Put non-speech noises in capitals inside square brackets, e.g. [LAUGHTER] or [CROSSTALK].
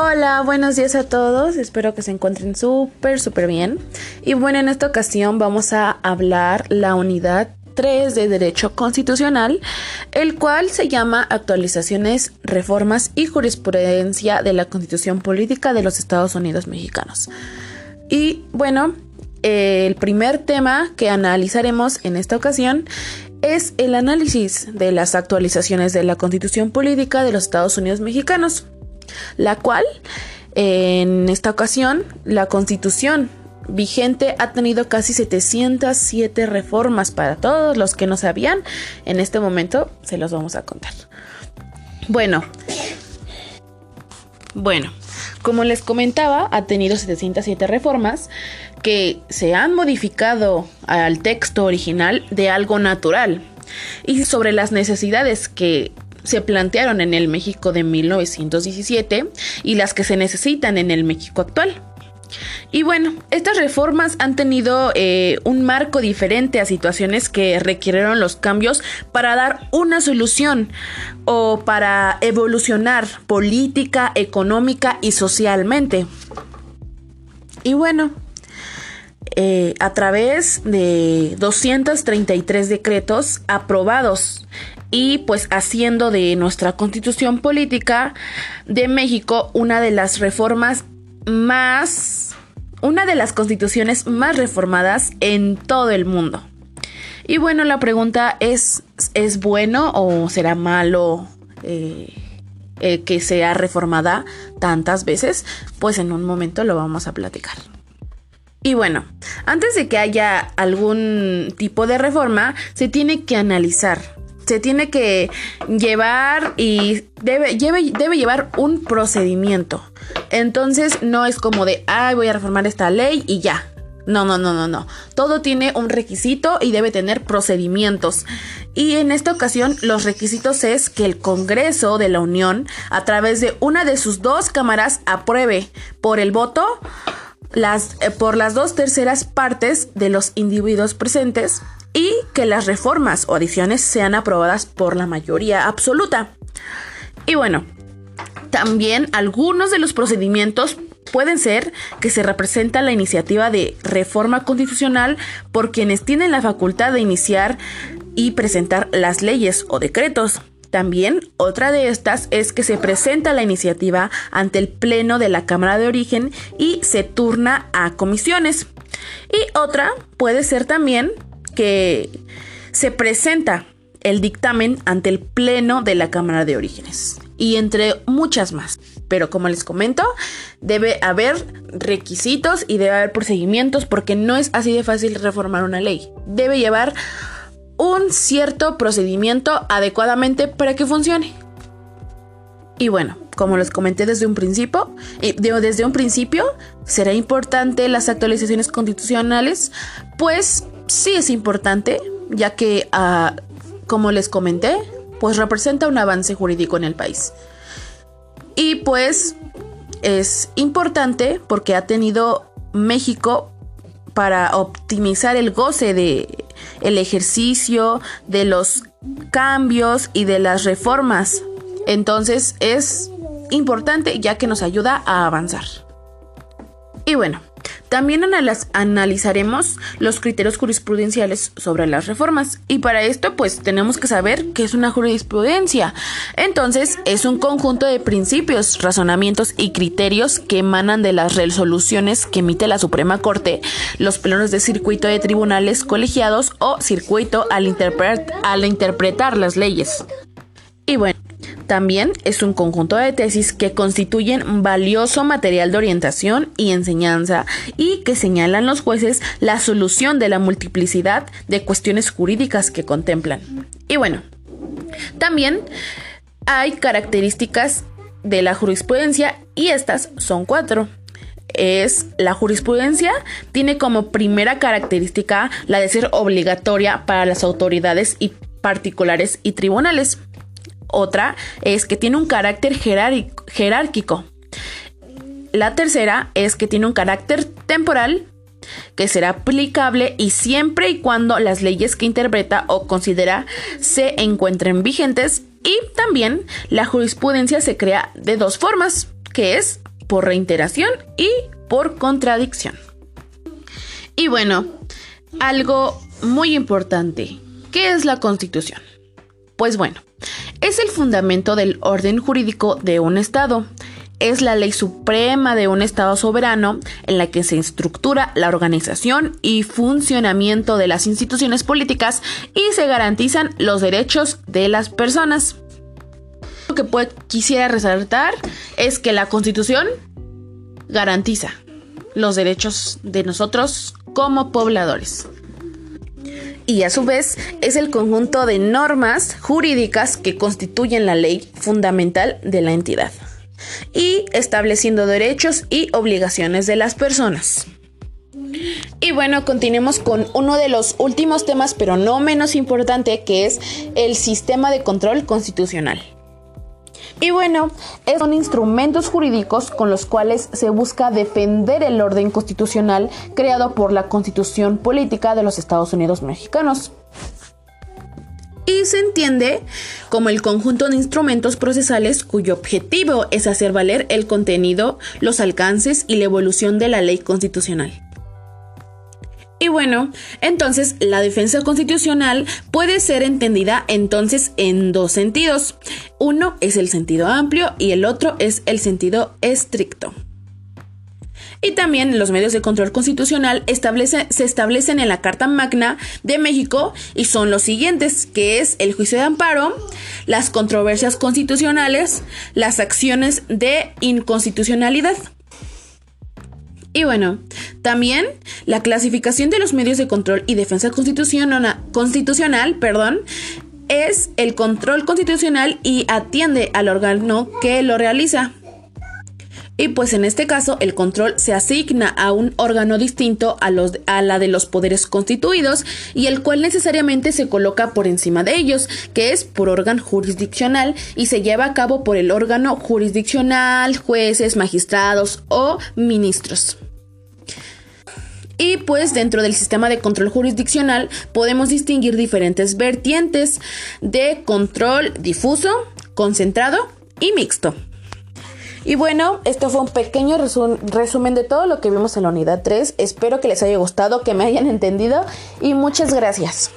Hola, buenos días a todos. Espero que se encuentren súper, súper bien. Y bueno, en esta ocasión vamos a hablar la unidad 3 de Derecho Constitucional, el cual se llama Actualizaciones, Reformas y Jurisprudencia de la Constitución Política de los Estados Unidos Mexicanos. Y bueno, el primer tema que analizaremos en esta ocasión es el análisis de las actualizaciones de la Constitución Política de los Estados Unidos Mexicanos la cual en esta ocasión la constitución vigente ha tenido casi 707 reformas para todos los que no sabían. En este momento se los vamos a contar. Bueno, bueno, como les comentaba, ha tenido 707 reformas que se han modificado al texto original de algo natural y sobre las necesidades que se plantearon en el México de 1917 y las que se necesitan en el México actual. Y bueno, estas reformas han tenido eh, un marco diferente a situaciones que requirieron los cambios para dar una solución o para evolucionar política, económica y socialmente. Y bueno, eh, a través de 233 decretos aprobados y pues haciendo de nuestra constitución política de México una de las reformas más, una de las constituciones más reformadas en todo el mundo. Y bueno, la pregunta es, ¿es bueno o será malo eh, eh, que sea reformada tantas veces? Pues en un momento lo vamos a platicar. Y bueno, antes de que haya algún tipo de reforma, se tiene que analizar se tiene que llevar y debe, llevar un procedimiento. Entonces no es como de, ay, voy a reformar esta ley y ya. No, no, no, no, no. Todo tiene un requisito y debe tener procedimientos. Y en esta ocasión los requisitos es que el Congreso de la Unión, a través de una de sus dos cámaras, apruebe por el voto las, eh, por las dos terceras partes de los individuos presentes y que las reformas o adiciones sean aprobadas por la mayoría absoluta. Y bueno, también algunos de los procedimientos pueden ser que se representa la iniciativa de reforma constitucional por quienes tienen la facultad de iniciar y presentar las leyes o decretos. También otra de estas es que se presenta la iniciativa ante el Pleno de la Cámara de Origen y se turna a comisiones. Y otra puede ser también que se presenta el dictamen ante el Pleno de la Cámara de Orígenes y entre muchas más. Pero como les comento, debe haber requisitos y debe haber procedimientos porque no es así de fácil reformar una ley. Debe llevar un cierto procedimiento adecuadamente para que funcione. Y bueno, como les comenté desde un principio, desde un principio será importante las actualizaciones constitucionales, pues sí es importante, ya que, ah, como les comenté, pues representa un avance jurídico en el país. Y pues es importante porque ha tenido México para optimizar el goce de el ejercicio de los cambios y de las reformas. Entonces es importante ya que nos ayuda a avanzar. Y bueno, también analizaremos los criterios jurisprudenciales sobre las reformas y para esto pues tenemos que saber qué es una jurisprudencia. Entonces es un conjunto de principios, razonamientos y criterios que emanan de las resoluciones que emite la Suprema Corte, los plenos de circuito de tribunales colegiados o circuito al, al interpretar las leyes. Y bueno, también es un conjunto de tesis que constituyen valioso material de orientación y enseñanza y que señalan los jueces la solución de la multiplicidad de cuestiones jurídicas que contemplan. Y bueno, también hay características de la jurisprudencia y estas son cuatro es la jurisprudencia tiene como primera característica la de ser obligatoria para las autoridades y particulares y tribunales. Otra es que tiene un carácter jerárquico. La tercera es que tiene un carácter temporal que será aplicable y siempre y cuando las leyes que interpreta o considera se encuentren vigentes y también la jurisprudencia se crea de dos formas, que es por reiteración y por contradicción. Y bueno, algo muy importante, ¿qué es la Constitución? Pues bueno, es el fundamento del orden jurídico de un Estado. Es la ley suprema de un Estado soberano en la que se estructura la organización y funcionamiento de las instituciones políticas y se garantizan los derechos de las personas. Lo que quisiera resaltar es que la Constitución garantiza los derechos de nosotros como pobladores y a su vez es el conjunto de normas jurídicas que constituyen la ley fundamental de la entidad y estableciendo derechos y obligaciones de las personas. Y bueno, continuemos con uno de los últimos temas, pero no menos importante, que es el sistema de control constitucional. Y bueno, son instrumentos jurídicos con los cuales se busca defender el orden constitucional creado por la Constitución Política de los Estados Unidos Mexicanos. Y se entiende como el conjunto de instrumentos procesales cuyo objetivo es hacer valer el contenido, los alcances y la evolución de la ley constitucional. Y bueno, entonces la defensa constitucional puede ser entendida entonces en dos sentidos. Uno es el sentido amplio y el otro es el sentido estricto. Y también los medios de control constitucional se establecen en la Carta Magna de México y son los siguientes, que es el juicio de amparo, las controversias constitucionales, las acciones de inconstitucionalidad. Y bueno, también la clasificación de los medios de control y defensa constitucional, constitucional perdón, es el control constitucional y atiende al órgano que lo realiza. Y pues en este caso el control se asigna a un órgano distinto a, los, a la de los poderes constituidos y el cual necesariamente se coloca por encima de ellos, que es por órgano jurisdiccional y se lleva a cabo por el órgano jurisdiccional, jueces, magistrados o ministros. Y pues dentro del sistema de control jurisdiccional podemos distinguir diferentes vertientes de control difuso, concentrado y mixto. Y bueno, esto fue un pequeño resumen de todo lo que vimos en la unidad 3. Espero que les haya gustado, que me hayan [LAUGHS] entendido y muchas gracias.